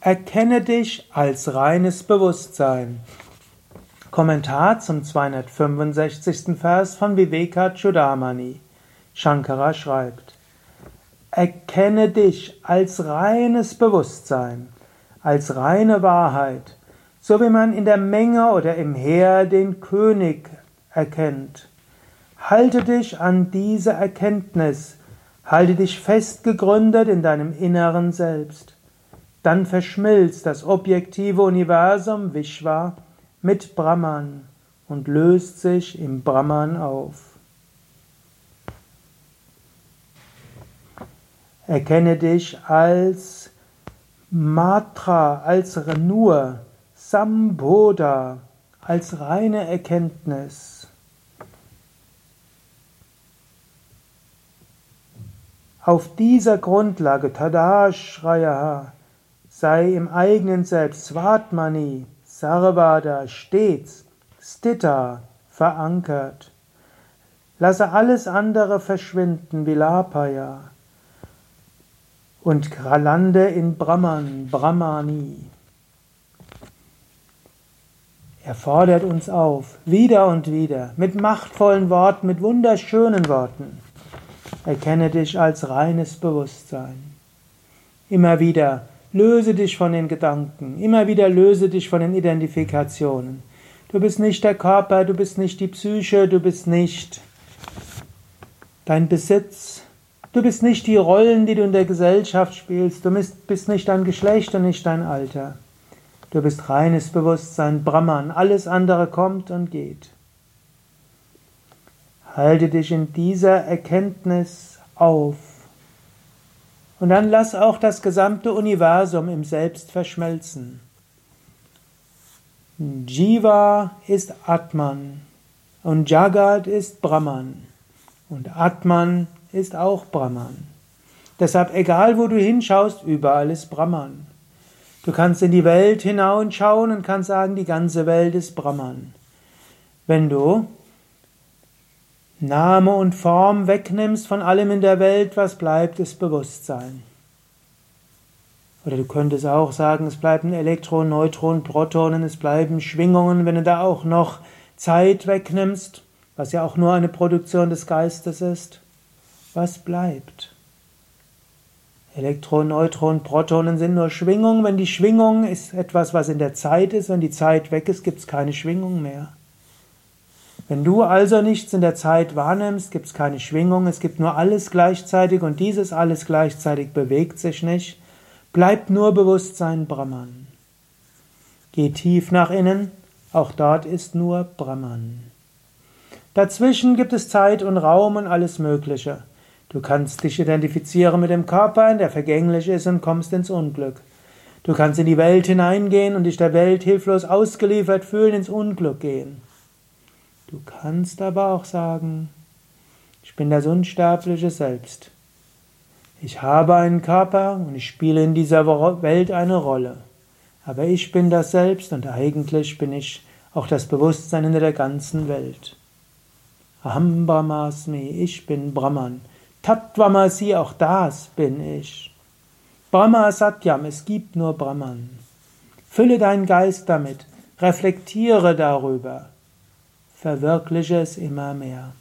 Erkenne dich als reines Bewusstsein. Kommentar zum 265. Vers von Viveka Chudamani. Shankara schreibt, Erkenne dich als reines Bewusstsein, als reine Wahrheit, so wie man in der Menge oder im Heer den König erkennt. Halte dich an diese Erkenntnis, halte dich fest gegründet in deinem inneren Selbst. Dann verschmilzt das objektive Universum Vishwa mit Brahman und löst sich im Brahman auf. Erkenne dich als Matra, als nur, Sambodha, als reine Erkenntnis. Auf dieser Grundlage, Tadashraya, sei im eigenen Selbst Svatmani, Sarvada stets, Stita verankert. Lasse alles andere verschwinden, Vilapaya. Und lande in Brahman, Brahmani. Er fordert uns auf, wieder und wieder, mit machtvollen Worten, mit wunderschönen Worten. Erkenne dich als reines Bewusstsein. Immer wieder Löse dich von den Gedanken. Immer wieder löse dich von den Identifikationen. Du bist nicht der Körper, du bist nicht die Psyche, du bist nicht dein Besitz. Du bist nicht die Rollen, die du in der Gesellschaft spielst. Du bist nicht dein Geschlecht und nicht dein Alter. Du bist reines Bewusstsein, Brahman. Alles andere kommt und geht. Halte dich in dieser Erkenntnis auf. Und dann lass auch das gesamte Universum im Selbst verschmelzen. Jiva ist Atman und Jagat ist Brahman und Atman ist auch Brahman. Deshalb, egal wo du hinschaust, überall ist Brahman. Du kannst in die Welt hinausschauen und kannst sagen, die ganze Welt ist Brahman. Wenn du Name und Form wegnimmst von allem in der Welt, was bleibt, ist Bewusstsein. Oder du könntest auch sagen, es bleiben Elektronen, Neutronen, Protonen, es bleiben Schwingungen, wenn du da auch noch Zeit wegnimmst, was ja auch nur eine Produktion des Geistes ist. Was bleibt? Elektronen, Neutronen, Protonen sind nur Schwingungen. Wenn die Schwingung ist etwas, was in der Zeit ist, wenn die Zeit weg ist, gibt es keine Schwingung mehr. Wenn du also nichts in der Zeit wahrnimmst, gibt es keine Schwingung, es gibt nur alles gleichzeitig und dieses alles gleichzeitig bewegt sich nicht, bleibt nur Bewusstsein Brahman. Geh tief nach innen, auch dort ist nur Brahman. Dazwischen gibt es Zeit und Raum und alles Mögliche. Du kannst dich identifizieren mit dem Körper, der vergänglich ist und kommst ins Unglück. Du kannst in die Welt hineingehen und dich der Welt hilflos ausgeliefert fühlen, ins Unglück gehen. Du kannst aber auch sagen, ich bin das unsterbliche Selbst. Ich habe einen Körper und ich spiele in dieser Welt eine Rolle. Aber ich bin das Selbst und eigentlich bin ich auch das Bewusstsein in der ganzen Welt. Aham Brahmasmi, ich bin Brahman. Tattvamasi, auch das bin ich. Brahma Satyam, es gibt nur Brahman. Fülle deinen Geist damit, reflektiere darüber verwirkliche es immer mehr.